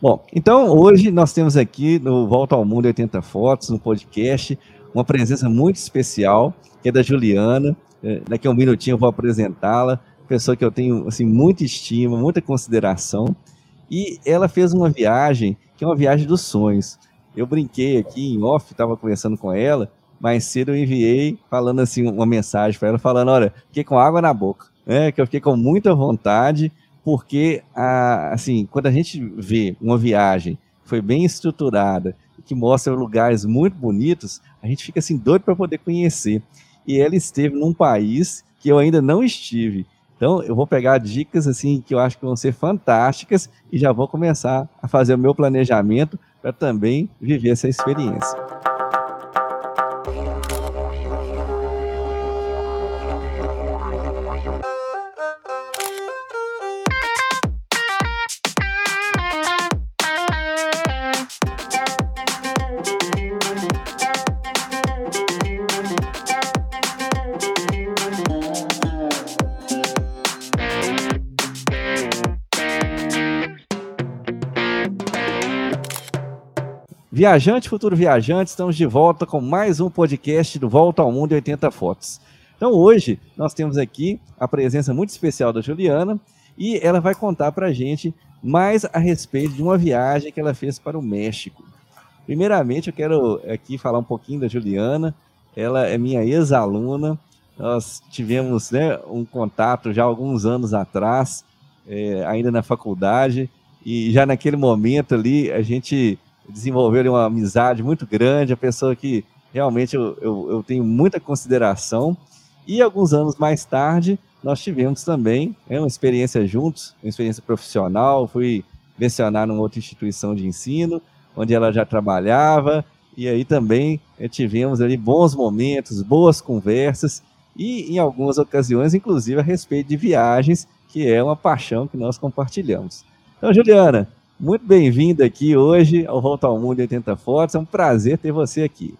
Bom, então hoje nós temos aqui no Volta ao Mundo 80 Fotos, no podcast, uma presença muito especial, que é da Juliana. É, daqui a um minutinho eu vou apresentá-la, pessoa que eu tenho assim, muita estima, muita consideração. E ela fez uma viagem, que é uma viagem dos sonhos. Eu brinquei aqui em off, estava conversando com ela, mais cedo eu enviei falando assim uma mensagem para ela, falando, olha, fiquei com água na boca, né? Que eu fiquei com muita vontade, porque assim, quando a gente vê uma viagem que foi bem estruturada, que mostra lugares muito bonitos, a gente fica assim doido para poder conhecer. E ela esteve num país que eu ainda não estive. Então, eu vou pegar dicas assim que eu acho que vão ser fantásticas e já vou começar a fazer o meu planejamento para também viver essa experiência. Viajante, futuro viajante, estamos de volta com mais um podcast do Volta ao Mundo em 80 Fotos. Então hoje nós temos aqui a presença muito especial da Juliana e ela vai contar para a gente mais a respeito de uma viagem que ela fez para o México. Primeiramente eu quero aqui falar um pouquinho da Juliana, ela é minha ex-aluna, nós tivemos né, um contato já alguns anos atrás, é, ainda na faculdade, e já naquele momento ali a gente desenvolveram uma amizade muito grande, a pessoa que realmente eu, eu, eu, tenho muita consideração. E alguns anos mais tarde, nós tivemos também né, uma experiência juntos, uma experiência profissional. Fui mencionar numa outra instituição de ensino, onde ela já trabalhava, e aí também né, tivemos ali bons momentos, boas conversas, e em algumas ocasiões, inclusive, a respeito de viagens, que é uma paixão que nós compartilhamos. Então, Juliana, muito bem-vinda aqui hoje ao Volta ao Mundo 80 Fotos. É um prazer ter você aqui.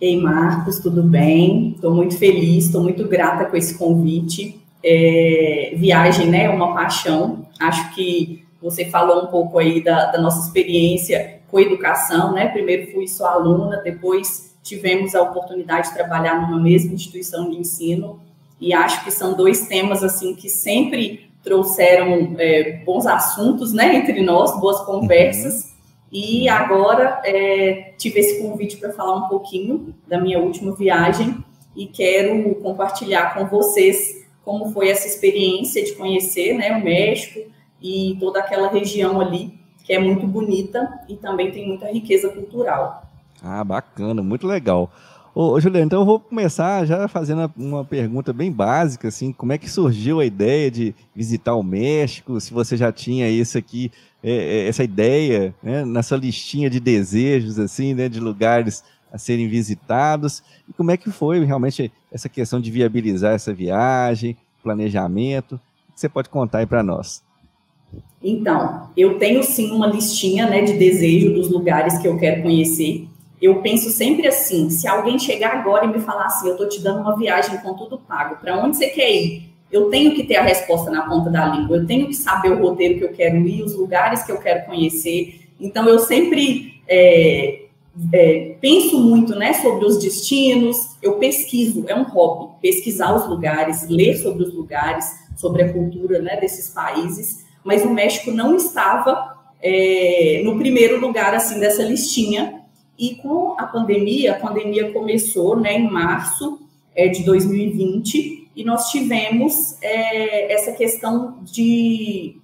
Ei, Marcos, tudo bem? Estou muito feliz, estou muito grata com esse convite. É, viagem, né, é uma paixão. Acho que você falou um pouco aí da, da nossa experiência com educação, né? Primeiro fui sua aluna, depois tivemos a oportunidade de trabalhar numa mesma instituição de ensino e acho que são dois temas assim que sempre trouxeram é, bons assuntos né, entre nós, boas conversas. Uhum. E agora é, tive esse convite para falar um pouquinho da minha última viagem e quero compartilhar com vocês como foi essa experiência de conhecer né, o México e toda aquela região ali, que é muito bonita e também tem muita riqueza cultural. Ah, bacana, muito legal. Ô, Juliano, então eu vou começar já fazendo uma pergunta bem básica, assim, como é que surgiu a ideia de visitar o México? Se você já tinha isso aqui, é, é, essa ideia, né, nessa listinha de desejos, assim, né, de lugares a serem visitados, e como é que foi realmente essa questão de viabilizar essa viagem, planejamento? O que você pode contar aí para nós? Então, eu tenho sim uma listinha, né, de desejo dos lugares que eu quero conhecer eu penso sempre assim: se alguém chegar agora e me falar assim, eu estou te dando uma viagem com tudo pago, para onde você quer ir? Eu tenho que ter a resposta na ponta da língua, eu tenho que saber o roteiro que eu quero ir, os lugares que eu quero conhecer. Então, eu sempre é, é, penso muito né, sobre os destinos, eu pesquiso, é um hobby, pesquisar os lugares, ler sobre os lugares, sobre a cultura né, desses países, mas o México não estava é, no primeiro lugar assim dessa listinha e com a pandemia, a pandemia começou né, em março é, de 2020 e nós tivemos é, essa questão de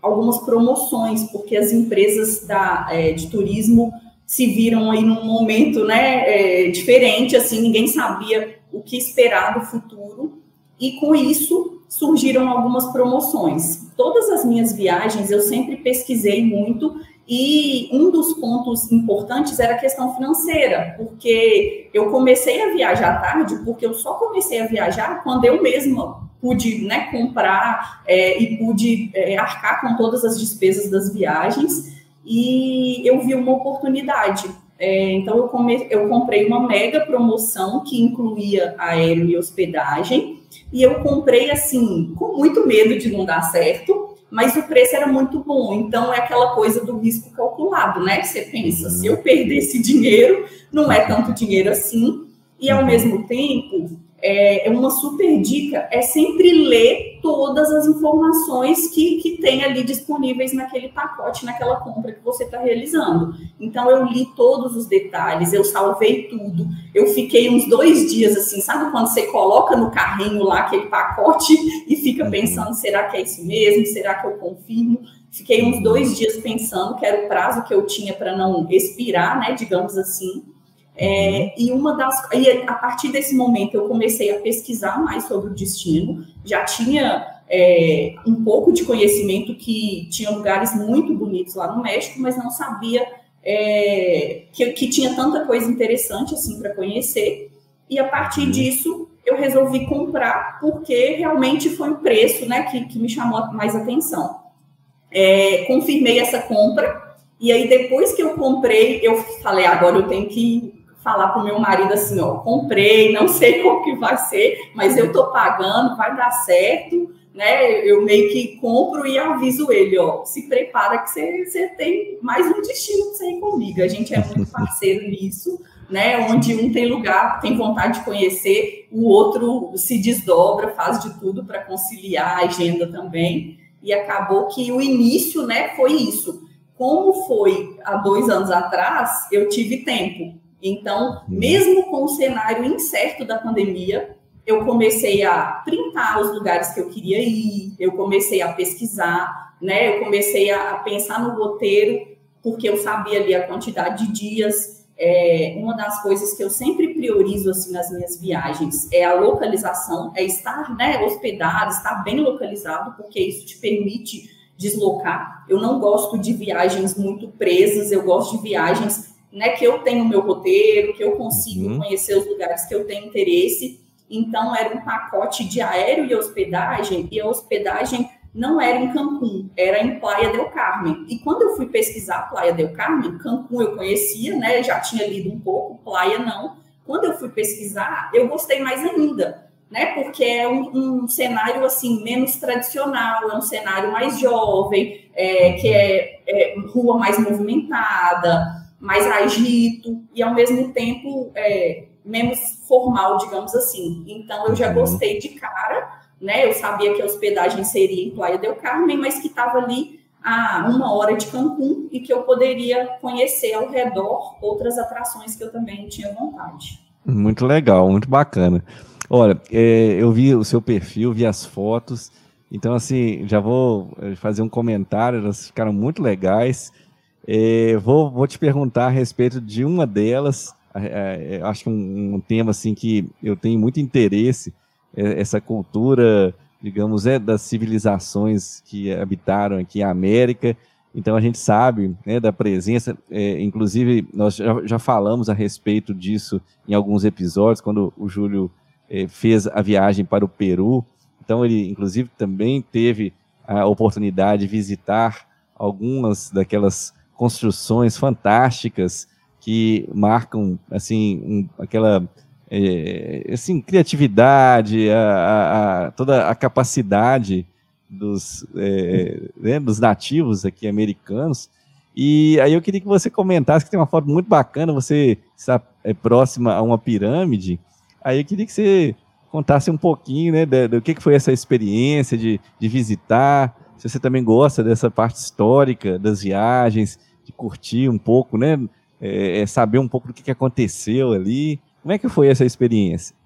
algumas promoções, porque as empresas da, é, de turismo se viram aí num momento né, é, diferente, assim, ninguém sabia o que esperar do futuro, e com isso surgiram algumas promoções. Todas as minhas viagens eu sempre pesquisei muito e um dos pontos importantes era a questão financeira, porque eu comecei a viajar tarde, porque eu só comecei a viajar quando eu mesma pude né, comprar é, e pude é, arcar com todas as despesas das viagens, e eu vi uma oportunidade. É, então, eu, come, eu comprei uma mega promoção que incluía aéreo e hospedagem, e eu comprei assim, com muito medo de não dar certo, mas o preço era muito bom. Então é aquela coisa do risco calculado, né? Você pensa, se eu perder esse dinheiro, não é tanto dinheiro assim, e ao mesmo tempo é, uma super dica é sempre ler todas as informações que, que tem ali disponíveis naquele pacote, naquela compra que você está realizando. Então, eu li todos os detalhes, eu salvei tudo. Eu fiquei uns dois dias assim, sabe quando você coloca no carrinho lá aquele pacote e fica uhum. pensando: será que é isso mesmo? Será que eu confirmo? Fiquei uns dois dias pensando que era o prazo que eu tinha para não expirar, né, digamos assim. É, e uma das e a partir desse momento eu comecei a pesquisar mais sobre o destino, já tinha é, um pouco de conhecimento que tinha lugares muito bonitos lá no México, mas não sabia é, que, que, tinha tanta coisa interessante assim para conhecer. E a partir uhum. disso eu resolvi comprar porque realmente foi o preço, né, que, que me chamou mais atenção. É, confirmei essa compra e aí depois que eu comprei eu falei agora eu tenho que falar para o meu marido assim, ó, comprei, não sei como que vai ser, mas eu tô pagando, vai dar certo, né? Eu meio que compro e aviso ele, ó, se prepara que você, você tem mais um destino para você ir comigo. A gente é muito parceiro nisso, né? Onde um tem lugar, tem vontade de conhecer, o outro se desdobra, faz de tudo para conciliar a agenda também. E acabou que o início, né, foi isso. Como foi há dois anos atrás, eu tive tempo então, mesmo com o cenário incerto da pandemia, eu comecei a printar os lugares que eu queria ir, eu comecei a pesquisar, né? Eu comecei a pensar no roteiro, porque eu sabia ali a quantidade de dias. É, uma das coisas que eu sempre priorizo assim nas minhas viagens é a localização, é estar né, hospedado, estar bem localizado, porque isso te permite deslocar. Eu não gosto de viagens muito presas, eu gosto de viagens né, que eu tenho o meu roteiro, que eu consigo uhum. conhecer os lugares que eu tenho interesse. Então, era um pacote de aéreo e hospedagem, e a hospedagem não era em Cancún, era em Playa del Carmen. E quando eu fui pesquisar Playa del Carmen, Cancún eu conhecia, né, já tinha lido um pouco, Playa não. Quando eu fui pesquisar, eu gostei mais ainda, né, porque é um, um cenário, assim, menos tradicional, é um cenário mais jovem, é, que é, é rua mais movimentada, mais agito e ao mesmo tempo é, menos formal, digamos assim. Então eu já uhum. gostei de cara, né? Eu sabia que a hospedagem seria em Playa del Carmen, mas que estava ali a uma hora de Cancún e que eu poderia conhecer ao redor outras atrações que eu também tinha vontade. Muito legal, muito bacana. Olha, é, eu vi o seu perfil, vi as fotos, então assim, já vou é, fazer um comentário, elas ficaram muito legais. É, vou, vou te perguntar a respeito de uma delas. É, é, acho que um, um, tema assim que eu tenho muito interesse, é essa cultura, digamos, é das civilizações que habitaram aqui a América. Então a gente sabe né, da presença, é, inclusive nós já, já, falamos a respeito disso em alguns episódios, quando o Júlio é, fez a viagem para o Peru. Então ele, inclusive, também teve a oportunidade de visitar algumas daquelas construções fantásticas que marcam assim um, aquela é, assim criatividade, a, a, a, toda a capacidade dos, é, né, dos nativos aqui americanos. E aí eu queria que você comentasse que tem uma foto muito bacana, você está é, próxima a uma pirâmide. Aí eu queria que você contasse um pouquinho, né, do, que, que foi essa experiência de, de visitar, se você também gosta dessa parte histórica das viagens, de curtir um pouco, né? É, é, saber um pouco do que, aconteceu ali. Como é que foi essa experiência?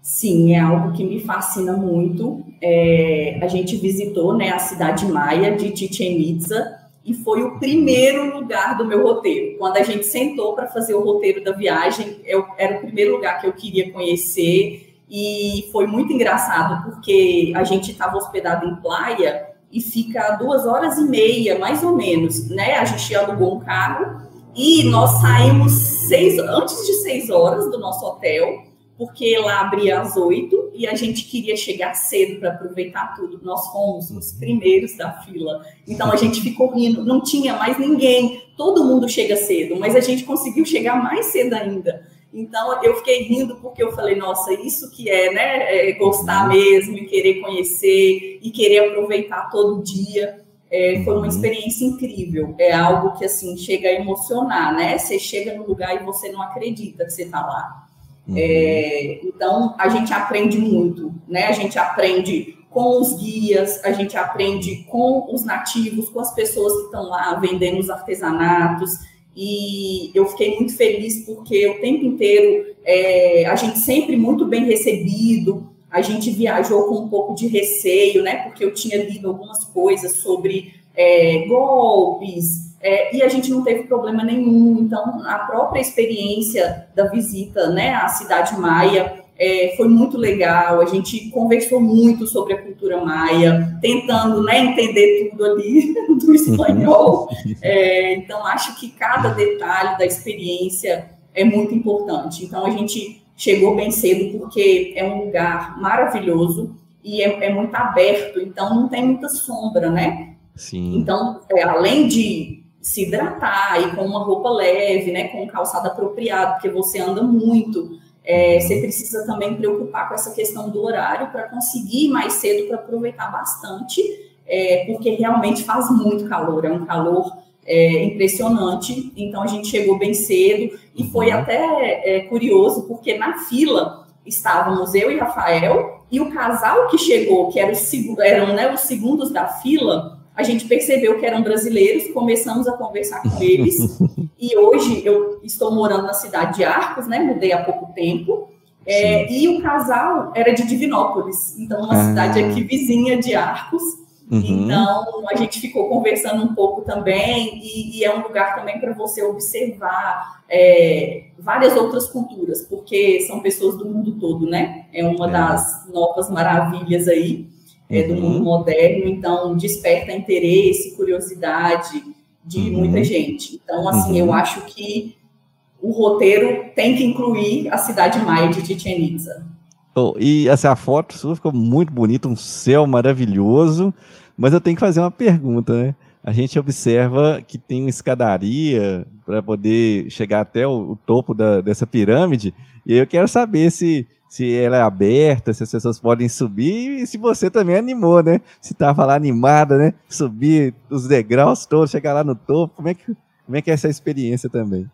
Sim, é algo que me fascina muito. É, a gente visitou né, a cidade maia de Chichen Itza e foi o primeiro lugar do meu roteiro. Quando a gente sentou para fazer o roteiro da viagem, eu, era o primeiro lugar que eu queria conhecer e foi muito engraçado porque a gente estava hospedado em Playa e fica duas horas e meia, mais ou menos, né? A gente alugou um carro e nós saímos seis, antes de seis horas do nosso hotel, porque lá abria às oito e a gente queria chegar cedo para aproveitar tudo. Nós fomos os primeiros da fila, então a gente ficou rindo, não tinha mais ninguém, todo mundo chega cedo, mas a gente conseguiu chegar mais cedo ainda. Então eu fiquei rindo porque eu falei, nossa, isso que é, né? É gostar uhum. mesmo e querer conhecer e querer aproveitar todo dia. É, foi uma uhum. experiência incrível. É algo que assim chega a emocionar, né? Você chega no lugar e você não acredita que você está lá. Uhum. É, então a gente aprende muito, né? A gente aprende com os guias, a gente aprende com os nativos, com as pessoas que estão lá vendendo os artesanatos. E eu fiquei muito feliz porque o tempo inteiro é, a gente sempre muito bem recebido, a gente viajou com um pouco de receio, né? Porque eu tinha lido algumas coisas sobre é, golpes, é, e a gente não teve problema nenhum. Então, a própria experiência da visita né, à Cidade Maia é, foi muito legal. A gente conversou muito sobre a cultura maia, tentando né, entender tudo ali do espanhol. É, então, acho que cada detalhe da experiência é muito importante. Então, a gente chegou bem cedo porque é um lugar maravilhoso e é, é muito aberto, então não tem muita sombra, né? Sim. Então, é, além de se hidratar e com uma roupa leve, né, com calçado apropriado, porque você anda muito, é, você precisa também preocupar com essa questão do horário para conseguir ir mais cedo para aproveitar bastante, é, porque realmente faz muito calor, é um calor é, impressionante. Então a gente chegou bem cedo e foi uhum. até é, curioso, porque na fila estávamos eu e Rafael, e o casal que chegou, que era o, eram né, os segundos da fila, a gente percebeu que eram brasileiros, começamos a conversar com eles. e hoje eu estou morando na cidade de Arcos, né? Mudei há pouco tempo. É, e o casal era de Divinópolis, então uma ah. cidade aqui vizinha de Arcos. Uhum. Então, a gente ficou conversando um pouco também, e, e é um lugar também para você observar é, várias outras culturas, porque são pessoas do mundo todo, né? É uma é. das novas maravilhas aí é, do uhum. mundo moderno, então desperta interesse, curiosidade de uhum. muita gente. Então, assim, uhum. eu acho que o roteiro tem que incluir a cidade maia de Chichen Itza. Oh, e assim, a foto sua ficou muito bonita, um céu maravilhoso, mas eu tenho que fazer uma pergunta, né? A gente observa que tem uma escadaria para poder chegar até o, o topo da, dessa pirâmide, e eu quero saber se, se ela é aberta, se as pessoas podem subir, e se você também animou, né? Se estava lá animada, né? Subir os degraus todos, chegar lá no topo, como é que, como é, que é essa experiência também?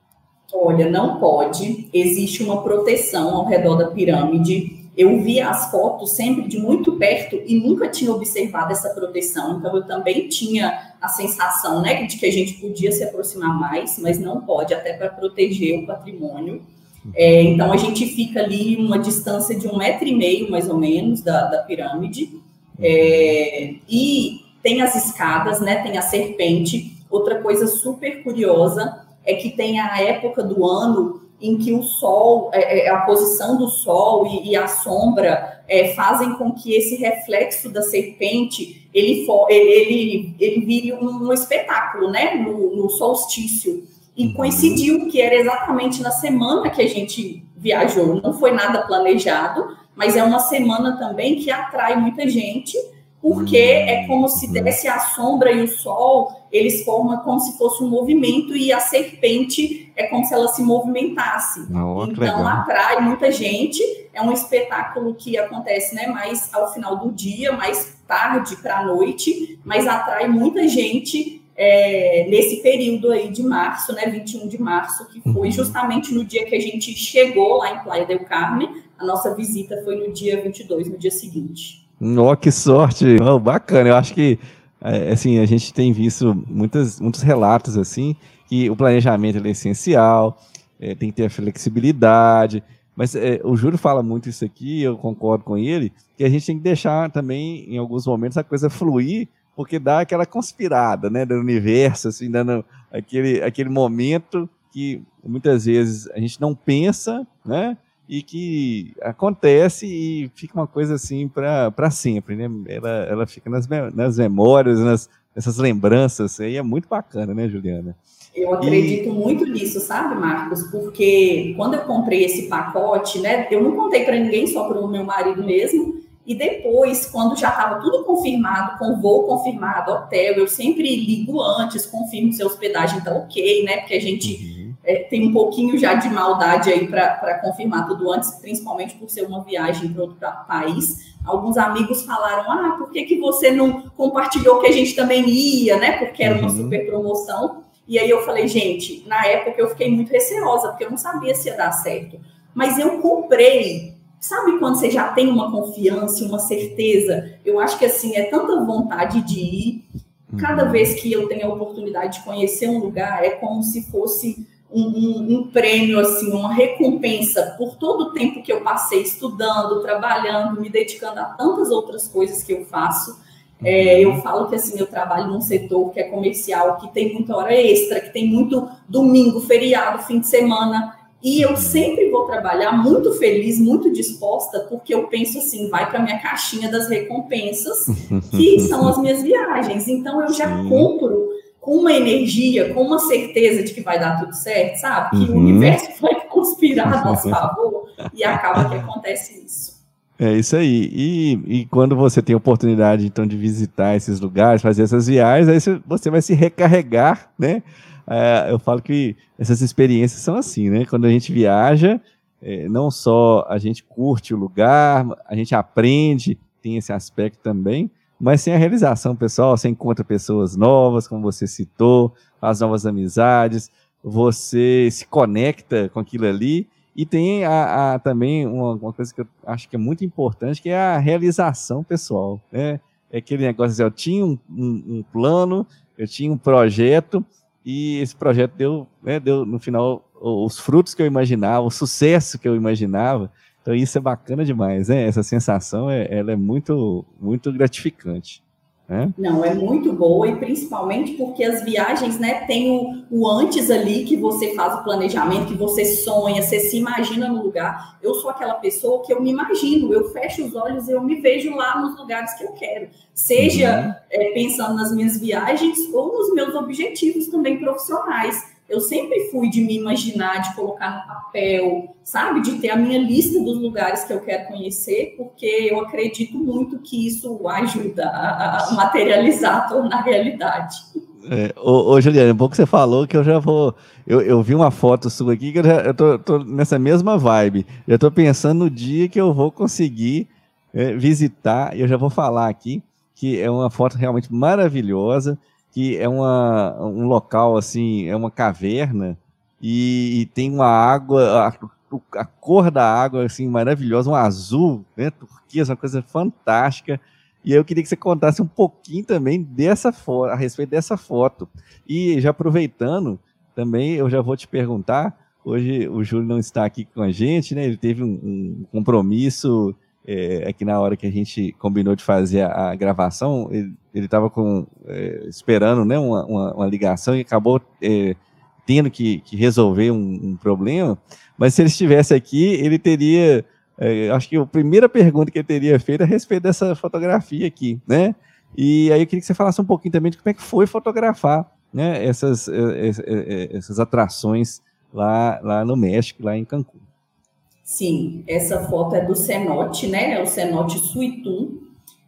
Olha, não pode. Existe uma proteção ao redor da pirâmide eu via as fotos sempre de muito perto e nunca tinha observado essa proteção. Então, eu também tinha a sensação né, de que a gente podia se aproximar mais, mas não pode, até para proteger o patrimônio. É, então, a gente fica ali uma distância de um metro e meio, mais ou menos, da, da pirâmide. É, e tem as escadas, né, tem a serpente. Outra coisa super curiosa é que tem a época do ano em que o sol, é, é, a posição do sol e, e a sombra é, fazem com que esse reflexo da serpente ele, ele, ele vire um, um espetáculo, né, no, no, solstício. E uhum. coincidiu que era exatamente na semana que a gente viajou, não foi nada planejado, mas é uma semana também que atrai muita gente porque hum, é como se uhum. desse a sombra e o sol, eles formam como se fosse um movimento e a serpente é como se ela se movimentasse. Oh, então legal. atrai muita gente. É um espetáculo que acontece, né, mais ao final do dia, mais tarde para a noite, mas atrai muita gente é, nesse período aí de março, né, 21 de março, que foi uhum. justamente no dia que a gente chegou lá em Playa del Carmen. A nossa visita foi no dia 22, no dia seguinte. Oh, que sorte! Oh, bacana, eu acho que é, assim, a gente tem visto muitas, muitos relatos assim, que o planejamento é essencial, é, tem que ter a flexibilidade, mas é, o Júlio fala muito isso aqui, eu concordo com ele, que a gente tem que deixar também, em alguns momentos, a coisa fluir, porque dá aquela conspirada, né, do universo, assim, dando aquele, aquele momento que muitas vezes a gente não pensa, né, e que acontece e fica uma coisa assim para sempre, né? Ela, ela fica nas, nas memórias, nas, nessas lembranças, aí é muito bacana, né, Juliana? Eu acredito e... muito nisso, sabe, Marcos? Porque quando eu comprei esse pacote, né, eu não contei para ninguém, só para o meu marido mesmo. E depois, quando já estava tudo confirmado, com voo confirmado, hotel, eu sempre ligo antes, confirmo se a hospedagem está ok, né? Porque a gente uhum é, tem um pouquinho já de maldade aí para confirmar tudo antes, principalmente por ser uma viagem para outro país. Alguns amigos falaram: ah, por que, que você não compartilhou que a gente também ia, né? Porque era uma uhum. super promoção. E aí eu falei, gente, na época eu fiquei muito receosa, porque eu não sabia se ia dar certo. Mas eu comprei. Sabe quando você já tem uma confiança, uma certeza? Eu acho que assim, é tanta vontade de ir. Cada uhum. vez que eu tenho a oportunidade de conhecer um lugar, é como se fosse um, um, um, prêmio, assim, uma recompensa por todo o tempo que eu passei estudando, trabalhando, me dedicando a tantas outras coisas que eu faço. É, eu falo que assim, eu trabalho num setor que é comercial, que tem muita hora extra, que tem muito domingo, feriado, fim de semana. E eu sempre vou trabalhar muito feliz, muito disposta, porque eu penso assim, vai para minha caixinha das recompensas, que são as minhas viagens. Então eu já Sim. compro com uma energia, com uma certeza de que vai dar tudo certo, sabe? Que uhum. o universo vai conspirar a nosso favor e acaba que acontece isso. É isso aí. E, e quando você tem oportunidade, então, de visitar esses lugares, fazer essas viagens, aí você vai se recarregar, né? É, eu falo que essas experiências são assim, né? Quando a gente viaja, é, não só a gente curte o lugar, a gente aprende, tem esse aspecto também, mas sem a realização pessoal, você encontra pessoas novas, como você citou, as novas amizades, você se conecta com aquilo ali e tem a, a também uma, uma, coisa que eu acho que é muito importante, que é a realização pessoal. Né? É aquele negócio eu tinha um, um, um plano, eu tinha um projeto, e esse projeto deu, né, deu no final os frutos que eu imaginava, o sucesso que eu imaginava, então isso é bacana demais, né? Essa sensação é, ela é muito, muito gratificante. Né? Não, é muito boa e principalmente porque as viagens, né, tem o, o, antes ali que você faz o planejamento, que você sonha, você se imagina no lugar. Eu sou aquela pessoa que eu me imagino, eu fecho os olhos e eu me vejo lá nos lugares que eu quero, seja uhum. é, pensando nas minhas viagens ou nos meus objetivos também profissionais eu sempre fui de me imaginar, de colocar no papel, sabe? De ter a minha lista dos lugares que eu quero conhecer, porque eu acredito muito que isso ajuda a, materializar, a tornar realidade. É, ô, ô Juliana, um pouco você falou que eu já vou. Eu, eu vi uma foto sua aqui que eu, já, eu tô, tô nessa mesma vibe. Eu tô pensando no dia que eu vou conseguir é, visitar, e eu já vou falar aqui, que é uma foto realmente maravilhosa que é uma, um local assim, é uma caverna e, e tem uma água, a, a, cor da água assim maravilhosa, um azul, né, turquesa, uma coisa fantástica. E eu queria que você contasse um pouquinho também dessa foto, a respeito dessa foto. E já aproveitando, também eu já vou te perguntar, hoje o Júlio não está aqui com a gente, né? Ele teve um, um compromisso é, é, que na hora que a gente combinou de fazer a, gravação, ele estava é, esperando né, uma, uma, uma, ligação e acabou é, tendo que, que resolver um, um, problema. Mas se ele estivesse aqui, ele teria. É, acho que a primeira pergunta que ele teria feito é a respeito dessa fotografia aqui, né? E aí eu queria que você falasse um pouquinho também de como é que foi fotografar né, essas, é, é, essas atrações lá, lá no México, lá em Cancún. Sim, essa foto é do cenote, né? É o cenote Suitum.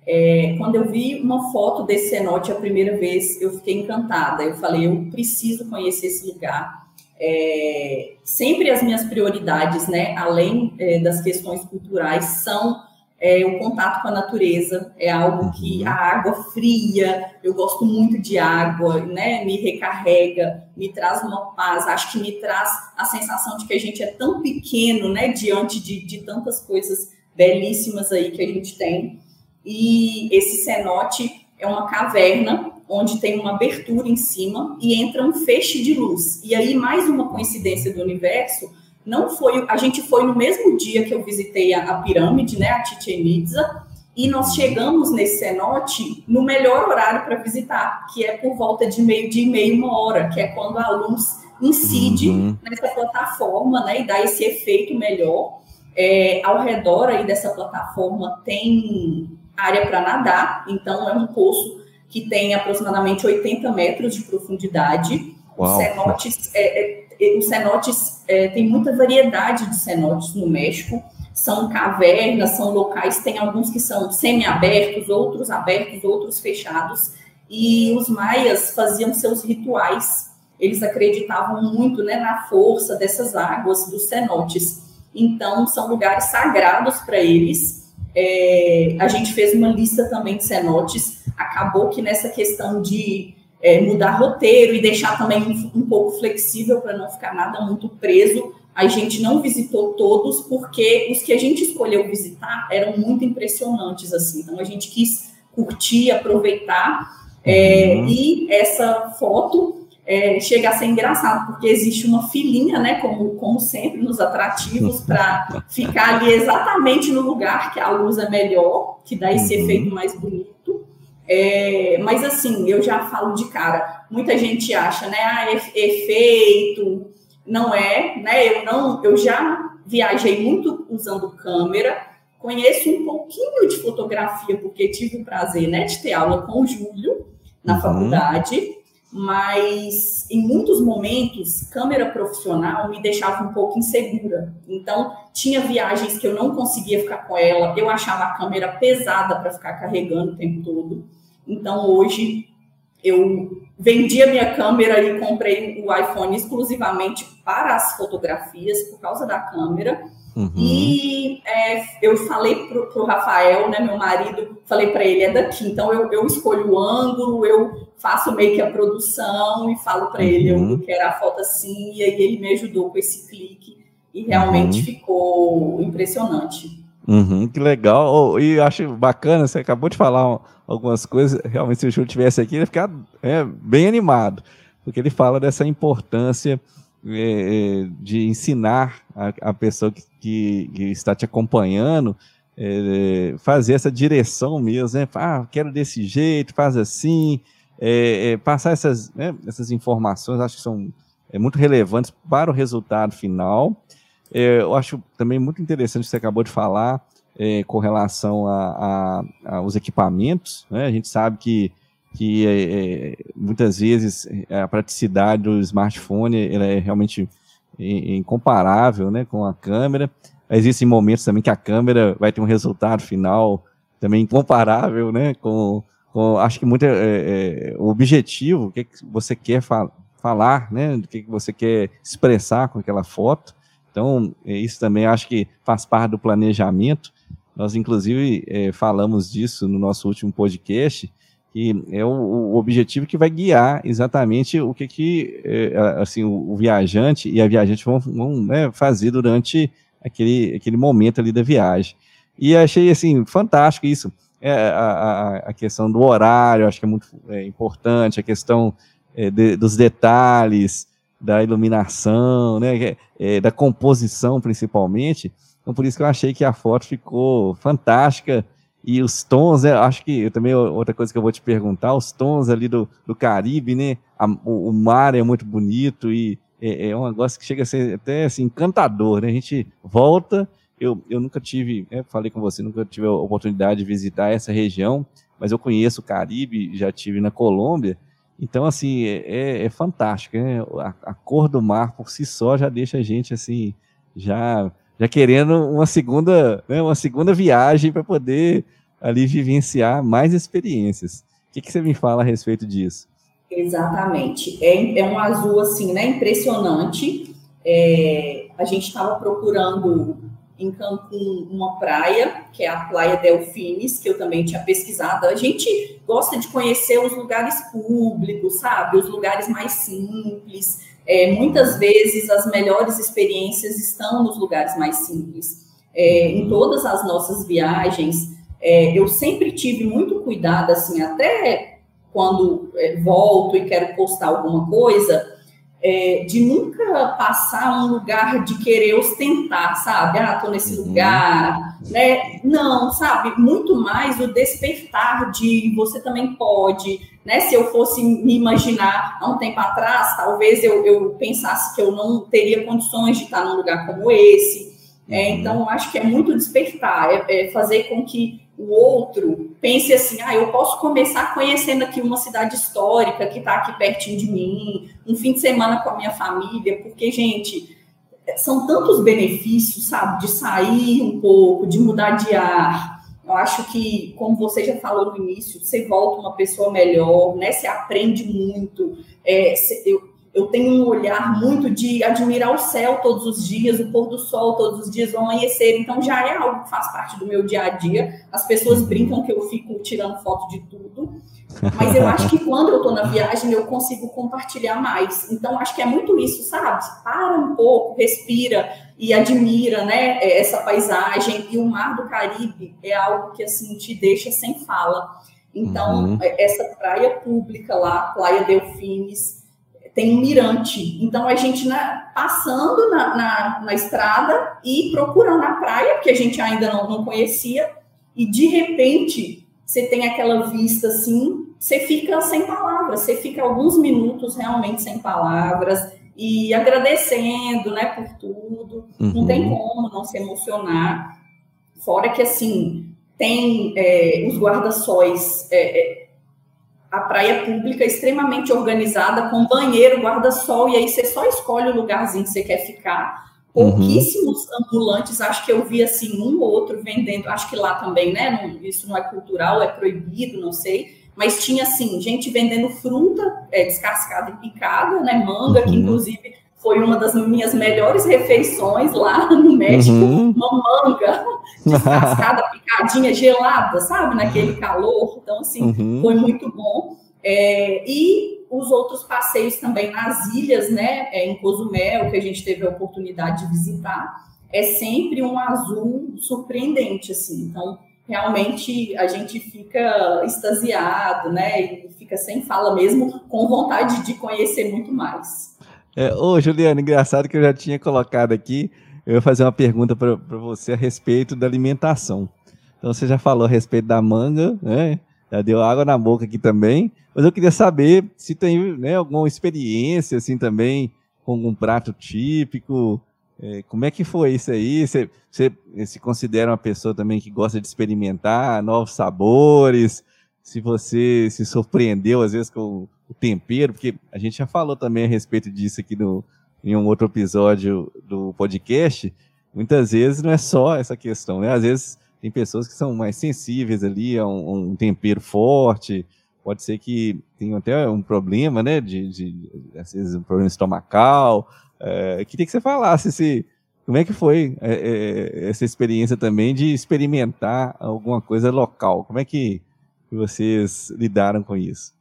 É, quando eu vi uma foto desse cenote a primeira vez, eu fiquei encantada. Eu falei, eu preciso conhecer esse lugar. É, sempre as minhas prioridades, né? Além é, das questões culturais, são é, o contato com a natureza é algo que uhum. a água fria, eu gosto muito de água, né? Me recarrega, me traz uma paz, acho que me traz a sensação de que a gente é tão pequeno, né? Diante de, de tantas coisas belíssimas aí que a gente tem. E esse cenote é uma caverna onde tem uma abertura em cima e entra um feixe de luz. E aí, mais uma coincidência do universo, não foi, a gente foi no mesmo dia que eu visitei a, a pirâmide, né, a Chichen Itza, e nós chegamos nesse cenote no melhor horário para visitar, que é por volta de meio dia e meia, uma hora, que é quando a luz incide uhum. nessa plataforma, né, e dá esse efeito melhor. É, ao redor aí dessa plataforma tem área para nadar, então é um poço que tem aproximadamente 80 metros de profundidade. Uau. Os cenotes é, é os cenotes, é, tem muita variedade de cenotes no México, são cavernas, são locais, tem alguns que são semi-abertos, outros abertos, outros fechados, e os maias faziam seus rituais. eles acreditavam muito né, na força dessas águas dos cenotes. Então, são lugares sagrados para eles. É, a gente fez uma lista também de cenotes. Acabou que nessa questão de é, mudar roteiro e deixar também um, um pouco flexível para não ficar nada muito preso, a gente não visitou todos, porque os que a gente escolheu visitar eram muito impressionantes, assim. Então, a gente quis curtir, aproveitar. É, uhum. E essa foto é, chega a ser engraçado, porque existe uma filinha, né, como, como sempre, nos atrativos, para ficar ali exatamente no lugar que a luz é melhor, que dá esse uhum. efeito mais bonito. É, mas assim, eu já falo de cara, muita gente acha, né, ah, efeito, não é, né? Eu não, eu já viajei muito usando câmera, conheço um pouquinho de fotografia porque tive o prazer, né, de ter aula com o Júlio na uhum. faculdade, mas em muitos momentos câmera profissional me deixava um pouco insegura. Então tinha viagens que eu não conseguia ficar com ela, eu achava a câmera pesada para ficar carregando o tempo todo. Então hoje eu vendi a minha câmera e comprei o iPhone exclusivamente para as fotografias, por causa da câmera. Uhum. E é, eu falei para o Rafael, né, meu marido, falei para ele, é daqui. Então eu, eu escolho o ângulo, eu faço meio que a produção e falo para uhum. ele, eu uhum. quero a foto assim, e aí ele me ajudou com esse clique e realmente uhum. ficou impressionante. Uhum, que legal. e acho bacana, você acabou de falar algumas coisas. Realmente, se o Júlio tivesse aqui, ele ia ficar é, bem animado, porque ele fala dessa importância é, é de ensinar a, a pessoa que, que, que, está te acompanhando, é, fazer essa direção mesmo, né? Ah, quero desse jeito, faz assim, é, é, passar essas, né, essas informações, acho que são muito relevantes para o resultado final. É, eu acho também muito interessante o que você acabou de falar é, com relação aos equipamentos. Né? A gente sabe que, que é, é muitas vezes a praticidade do smartphone ela é realmente incomparável né, com a câmera. Existem momentos também que a câmera vai ter um resultado final também incomparável né, com, com acho que muito é, é, o objetivo, o que, que você quer fa falar, né, o que, que você quer expressar com aquela foto. Então, é, isso também acho que faz parte do planejamento. Nós, inclusive, é, falamos disso no nosso último podcast, que é o, o, objetivo que vai guiar exatamente o que, que é, assim, o, o, viajante e a viajante vão, vão né, fazer durante aquele, aquele momento ali da viagem. E achei, assim, fantástico isso. É, a, a, questão do horário, acho que é muito é, importante, a questão é, de, dos detalhes, da iluminação, né, é, é, da composição principalmente. Então por isso que eu achei que a foto ficou fantástica e os tons, né, acho que também outra coisa que eu vou te perguntar, os tons ali do, do Caribe, né, a, o, o, mar é muito bonito e é, é, um negócio que chega a ser até assim, encantador, né, a gente volta, eu, eu nunca tive, é, falei com você, nunca tive a oportunidade de visitar essa região, mas eu conheço o Caribe, já tive na Colômbia, então, assim, é, é, é fantástico, né? A, a, cor do mar por si só já deixa a gente, assim, já, já querendo uma segunda, né, uma segunda viagem para poder ali vivenciar mais experiências. O que, que você me fala a respeito disso? Exatamente. É, é um azul, assim, né? Impressionante. É, a gente estava procurando em Cancún uma praia, que é a Praia Delfines, que eu também tinha pesquisado. A gente gosta de conhecer os lugares públicos, sabe? Os lugares mais simples. É, muitas vezes as melhores experiências estão nos lugares mais simples. É, em todas as nossas viagens, é, eu sempre tive muito cuidado, assim, até quando é, volto e quero postar alguma coisa, é, de nunca passar um lugar de querer ostentar, sabe? Ah, tô nesse uhum. lugar, né? Não, sabe? Muito mais o despertar de você também pode, né? Se eu fosse me imaginar há um tempo atrás, talvez eu, eu pensasse que eu não teria condições de estar num lugar como esse. É, uhum. então, acho que é muito despertar, é, é fazer com que o outro pense assim, ah, eu posso começar conhecendo aqui uma cidade histórica que está aqui pertinho de mim, um fim de semana com a minha família, porque, gente, são tantos benefícios, sabe, de sair um pouco, de mudar de ar. Eu acho que, como você já falou no início, você volta uma pessoa melhor, né? Você aprende muito. É, eu, eu tenho um olhar muito de admirar o céu todos os dias, o pôr do sol todos os dias, o amanhecer. Então já é algo que faz parte do meu dia a dia. As pessoas brincam que eu fico tirando foto de tudo, mas eu acho que quando eu estou na viagem eu consigo compartilhar mais. Então acho que é muito isso, sabe? Para um pouco, respira e admira, né, essa paisagem. E o Mar do Caribe é algo que assim te deixa sem fala. Então uhum. essa praia pública lá, Praia Delfines tem um mirante. Então, a gente né, passando na, na, na, estrada e procurando a praia, porque a gente ainda não, não conhecia, e de repente você tem aquela vista assim, você fica sem palavras, você fica alguns minutos realmente sem palavras e agradecendo, né, por tudo. Uhum. Não tem uhum. como não se emocionar. Fora que, assim, tem é, os guarda-sóis é, é a praia pública extremamente organizada, com banheiro, guarda-sol, e aí você só escolhe o lugarzinho que você quer ficar. Uhum. Pouquíssimos uhum. ambulantes, acho que eu vi assim um ou outro vendendo, acho que lá também, né? Não, isso não é cultural, é proibido, não sei. Mas tinha assim, gente vendendo fruta é, descascada e picada, né? Manga, uhum. que inclusive foi uma das minhas melhores refeições lá no México, uhum. uma manga descascada, picadinha, gelada, sabe, naquele calor. Então, assim, uhum. foi muito bom. É, e os outros passeios também nas ilhas, né, é, em Cozumel, que a gente teve a oportunidade de visitar, é sempre um azul surpreendente, assim. Então, realmente a gente fica extasiado, né, e fica sem fala mesmo, com vontade de conhecer muito mais. É, ô, Juliana, engraçado que eu já tinha colocado aqui. Eu ia fazer uma pergunta para você a respeito da alimentação. Então, você já falou a respeito da manga, né? Já deu água na boca aqui também. Mas eu queria saber se tem né, alguma experiência, assim, também, com algum prato típico. É, como é que foi isso aí? Você, você se considera uma pessoa também que gosta de experimentar novos sabores? Se você se surpreendeu, às vezes, com o tempero, porque a gente já falou também a respeito disso aqui no, em um outro episódio do podcast. Muitas vezes não é só essa questão, né? Às vezes tem pessoas que são mais sensíveis ali a um, um tempero forte, pode ser que tenha até um problema, né? De, de às vezes um problema estomacal. É, queria que você falasse se, como é que foi é, é, essa experiência também de experimentar alguma coisa local. Como é que vocês lidaram com isso?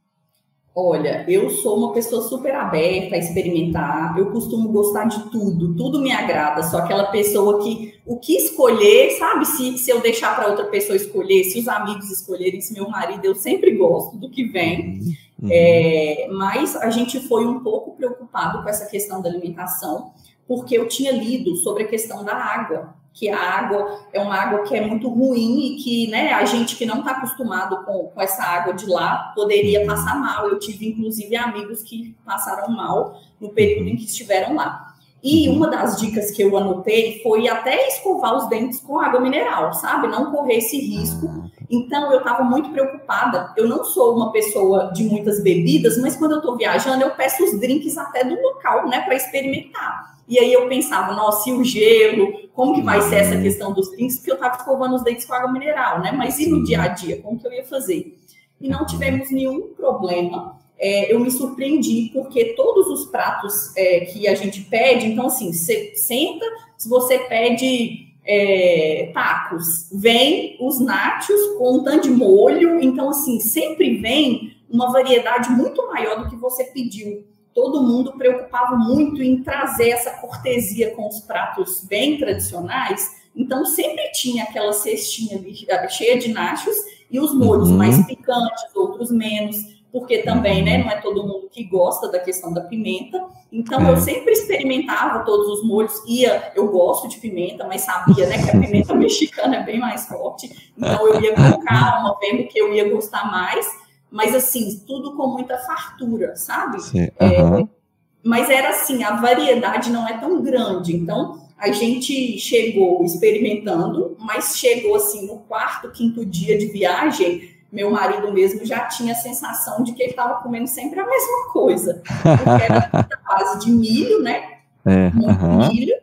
Olha, eu sou uma pessoa super aberta a experimentar, eu costumo gostar de tudo, tudo me agrada, sou aquela pessoa que o que escolher, sabe? Se, se eu deixar para outra pessoa escolher, se os amigos escolherem, se meu marido, eu sempre gosto do que vem. Uhum. É, mas a gente foi um pouco preocupado com essa questão da alimentação, porque eu tinha lido sobre a questão da água que a água é uma água que é muito ruim e que né, a gente que não está acostumado com, com essa água de lá poderia uhum. passar mal. Eu tive, inclusive, amigos que passaram mal no período em que estiveram lá. E uhum. uma das dicas que eu anotei foi até escovar os dentes com água mineral, sabe? Não correr esse risco. Ah, tá. Então, eu estava muito preocupada. Eu não sou uma pessoa de muitas bebidas, mas quando eu estou viajando, eu peço os drinks até do local, né, para experimentar. E aí eu pensava, nossa, e o gelo? Como que vai ser essa questão dos drinks? Porque eu estava escovando os dentes com água mineral, né? Mas e no dia a dia? Como que eu ia fazer? E não tivemos nenhum problema. É, eu me surpreendi, porque todos os pratos é, que a gente pede, então assim, você senta, se você pede é, tacos, vem os nachos com um tanto de molho, então assim, sempre vem uma variedade muito maior do que você pediu todo mundo preocupava muito em trazer essa cortesia com os pratos bem tradicionais. Então, sempre tinha aquela cestinha eh, cheia de nachos e os molhos uhum. mais picantes, outros menos, porque também, né, não é todo mundo que gosta da questão da pimenta. Então, eu é. sempre experimentava todos os molhos, ia, eu gosto de pimenta, mas sabia, né, que a pimenta mexicana é bem mais forte. Então, eu ia com calma, vendo que eu ia gostar mais mas assim, tudo com muita fartura, sabe? Sim, uhum. é, mas era assim, a variedade não é tão grande. Então, a gente chegou experimentando, mas chegou assim no quarto, quinto dia de viagem, meu marido mesmo já tinha a sensação de que ele estava comendo sempre a mesma coisa. Porque era muita base de milho, né? É, uhum. milho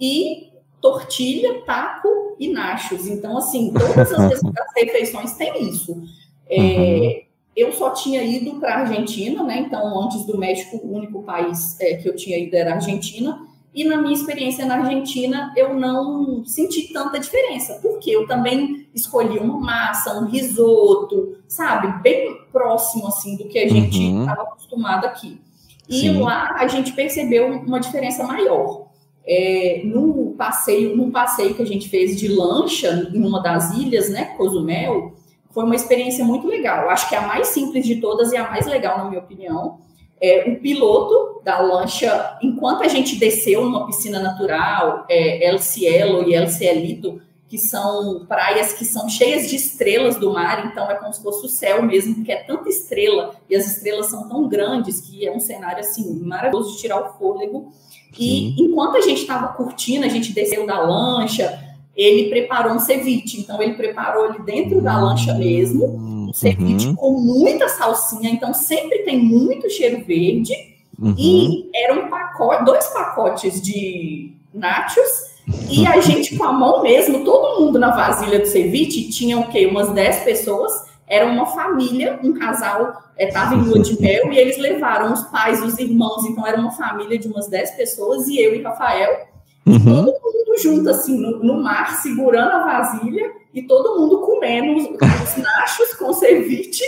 e tortilha, taco e nachos. Então, assim, todas as, as refeições têm isso. É, uhum eu só tinha ido para a Argentina, né? Então, antes do México, o único país é, que eu tinha ido era a Argentina. E na minha experiência na Argentina, eu não senti tanta diferença, porque eu também escolhi uma massa, um risoto, sabe? Bem próximo, assim, do que a gente estava uhum. acostumado aqui. E Sim. lá a gente percebeu uma diferença maior. É, no passeio, num passeio que a gente fez de lancha em uma das ilhas, né, Cozumel, foi uma experiência muito legal. Acho que é a mais simples de todas e a mais legal, na minha opinião. É, o piloto da lancha, enquanto a gente desceu numa piscina natural, é, El Cielo e El Cielito, que são praias que são cheias de estrelas do mar, então é como se fosse o céu mesmo, porque é tanta estrela e as estrelas são tão grandes que é um cenário assim maravilhoso de tirar o fôlego. E Sim. enquanto a gente estava curtindo, a gente desceu da lancha, ele preparou um ceviche. Então, ele preparou ele dentro da lancha mesmo, um ceviche uhum. com muita salsinha. Então, sempre tem muito cheiro verde. Uhum. E era um pacote, dois pacotes de nachos. E a gente, com a mão mesmo, todo mundo na vasilha do ceviche, tinha o quê? Umas 10 pessoas. Era uma família, um casal estava é, em lua de mel e eles levaram os pais, os irmãos. Então, era uma família de umas 10 pessoas e eu e Rafael. Uhum. Todo mundo junto, assim, no, no, mar, segurando a vasilha e todo mundo comendo os, os nachos com ceviche.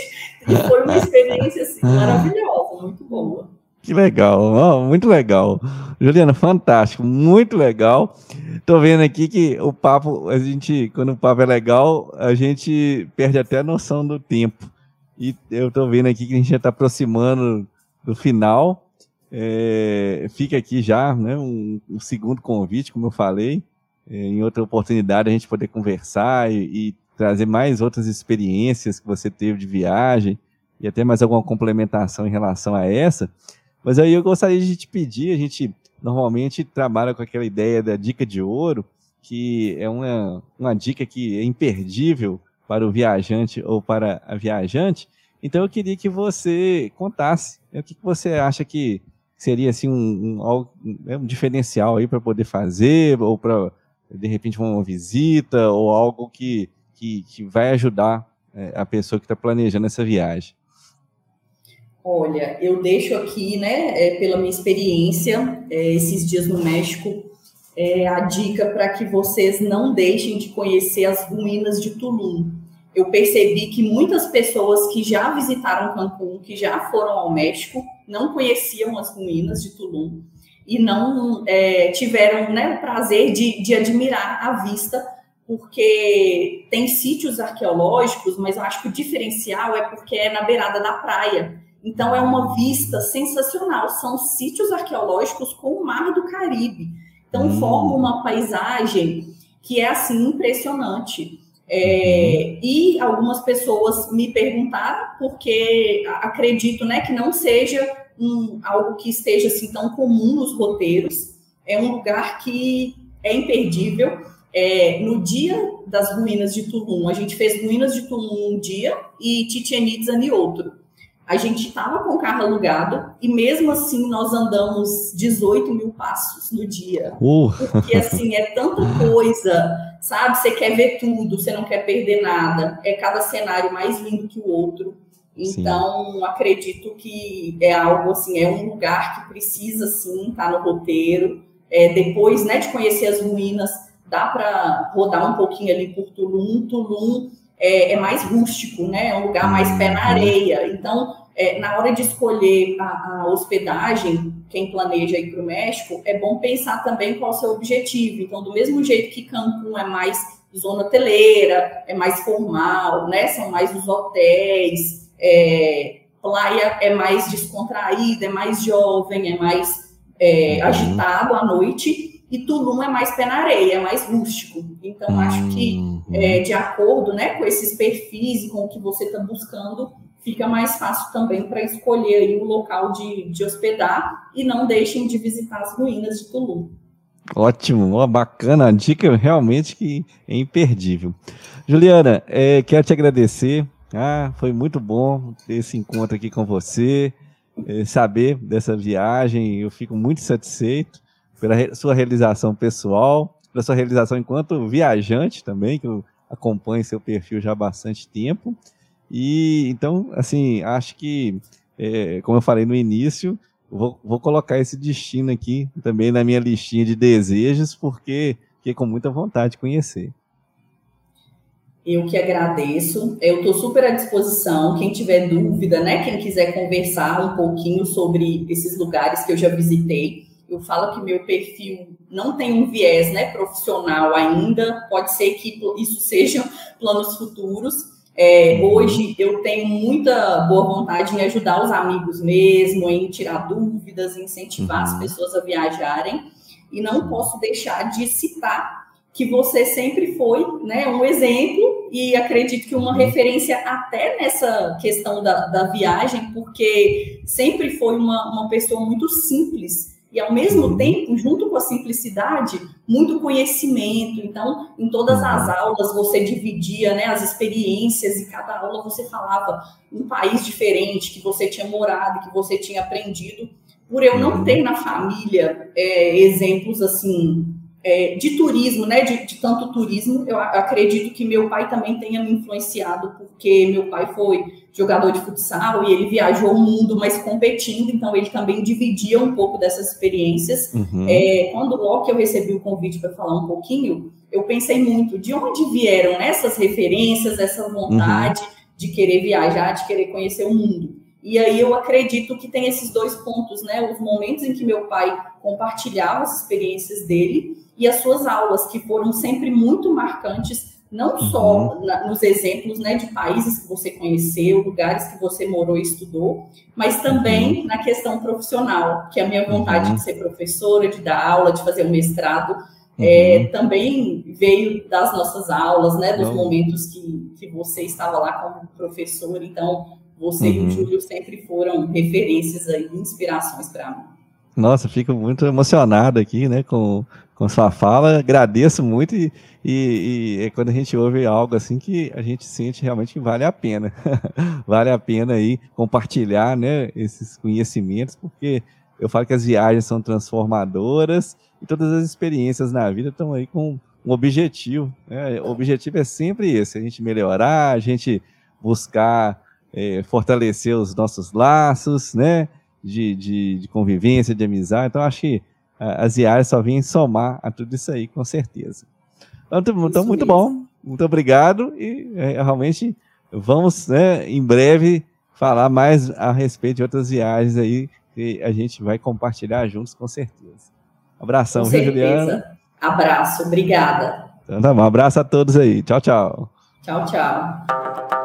E foi uma experiência, assim, maravilhosa, muito boa. Que legal, oh, muito legal. Juliana, fantástico, muito legal. Tô vendo aqui que o papo, a gente, quando o papo é legal, a gente perde até a noção do tempo. E eu tô vendo aqui que a gente já está aproximando do final. É, fica aqui já né, um, um, segundo convite, como eu falei, é, em outra oportunidade a gente poder conversar e, e, trazer mais outras experiências que você teve de viagem e até mais alguma complementação em relação a essa. Mas aí eu gostaria de te pedir, a gente normalmente trabalha com aquela ideia da dica de ouro, que é uma, uma dica que é imperdível para o viajante ou para a viajante. Então eu queria que você contasse né, o que, que você acha que seria assim um, um, né, um diferencial aí para poder fazer, ou para de repente uma visita, ou algo que, que, que vai ajudar é, a pessoa que está planejando essa viagem? Olha, eu deixo aqui, né, é, pela minha experiência, é, esses dias no México, é, a dica para que vocês não deixem de conhecer as ruínas de Tulum. Eu percebi que muitas pessoas que já visitaram Cancún, que já foram ao México, não conheciam as ruínas de Tulum e não é, tiveram né, o prazer de, de admirar a vista, porque tem sítios arqueológicos, mas eu acho que o diferencial é porque é na beirada da praia. Então é uma vista sensacional. São sítios arqueológicos com o Mar do Caribe. Então hum. forma uma paisagem que é assim impressionante. É, e algumas pessoas me perguntaram, porque acredito né, que não seja um, algo que esteja assim tão comum nos roteiros. É um lugar que é imperdível. É, no dia das ruínas de Tulum, a gente fez ruínas de Tulum um dia e Chichen Itza em outro. A gente estava com o carro alugado e mesmo assim nós andamos 18 mil passos no dia. Uh. Porque assim, é tanta coisa, sabe? Você quer ver tudo, você não quer perder nada. É cada cenário mais lindo que o outro. Então, sim. acredito que é algo assim, é um lugar que precisa sim estar tá no roteiro. É, depois né, de conhecer as ruínas, dá para rodar um pouquinho ali por Tulum. Tulum é, é, mais rústico, né? É um lugar mais pé na uhum. areia. Então, é, na hora de escolher a, a hospedagem, quem planeja ir para o México, é bom pensar também qual é o seu objetivo. Então, do mesmo jeito que Cancún é mais zona hoteleira, é mais formal, né? São mais os hotéis, é, Praia é mais descontraída, é mais jovem, é mais é, uhum. agitado à noite, e Tulum é mais pé na areia, é mais rústico. Então, acho que, uhum. é, de acordo né, com esses perfis e com o que você está buscando, fica mais fácil também para escolher aí o local de, de hospedar e não deixem de visitar as ruínas de Tulum. Ótimo, uma bacana, a dica realmente que é imperdível. Juliana, é, quero te agradecer ah, foi muito bom ter esse encontro aqui com você, eh, saber dessa viagem. Eu fico muito satisfeito pela sua realização pessoal, pela sua realização enquanto viajante também, que eu acompanho seu perfil já há bastante tempo. E então, assim, acho que, é, como eu falei no início, vou, vou colocar esse destino aqui também na minha listinha de desejos, porque fiquei com muita vontade de conhecer. Eu que agradeço. Eu estou super à disposição. Quem tiver dúvida, né? Quem quiser conversar um pouquinho sobre esses lugares que eu já visitei, eu falo que meu perfil não tem um viés né, profissional ainda. Pode ser que isso sejam planos futuros. É, hoje eu tenho muita boa vontade em ajudar os amigos mesmo, em tirar dúvidas, incentivar uhum. as pessoas a viajarem. E não posso deixar de citar que você sempre foi né, um exemplo e acredito que uma uhum. referência até nessa questão da, da viagem, porque sempre foi uma, uma pessoa muito simples e ao mesmo uhum. tempo, junto com a simplicidade, muito conhecimento. Então, em todas uhum. as aulas você dividia né, as experiências e cada aula você falava um país diferente que você tinha morado, que você tinha aprendido. Por eu não ter na família é, exemplos assim é, de turismo, né, de, de, tanto turismo, eu acredito que meu pai também tenha me influenciado, porque meu pai foi jogador de futsal e ele viajou o mundo, mas competindo, então ele também dividia um pouco dessas experiências. Uhum. É, quando logo que eu recebi o convite para falar um pouquinho, eu pensei muito de onde vieram essas referências, essa vontade uhum. de querer viajar, de querer conhecer o mundo. E aí eu acredito que tem esses dois pontos, né? Os momentos em que meu pai compartilhava as experiências dele e as suas aulas, que foram sempre muito marcantes, não uhum. só na, nos exemplos né, de países que você conheceu, lugares que você morou e estudou, mas também uhum. na questão profissional, que é a minha vontade uhum. de ser professora, de dar aula, de fazer um mestrado, é, uhum. também veio das nossas aulas, né, dos momentos que, que você estava lá como professor. Então, você e o uhum. Júlio sempre foram referências aí, inspirações para mim. Nossa, fico muito emocionado aqui, né, com, com sua fala. Agradeço muito e, e, e, é quando a gente ouve algo assim que a gente sente realmente que vale a pena. vale a pena aí compartilhar, né, esses conhecimentos, porque eu falo que as viagens são transformadoras e todas as experiências na vida estão aí com um objetivo. Né? O objetivo é sempre esse: a gente melhorar, a gente buscar é, fortalecer os nossos laços, né? de, de, de convivência, de amizade. Então, acho que as IAs só vêm somar a tudo isso aí, com certeza. Então, então muito bom, muito obrigado e é, realmente vamos, né, em breve, falar mais a respeito de outras viagens aí que a gente vai compartilhar juntos, com certeza. Abração, com viu, Juliana? Abraço, obrigada. Então tá bom, abraço a todos aí. Tchau, tchau. Tchau, tchau.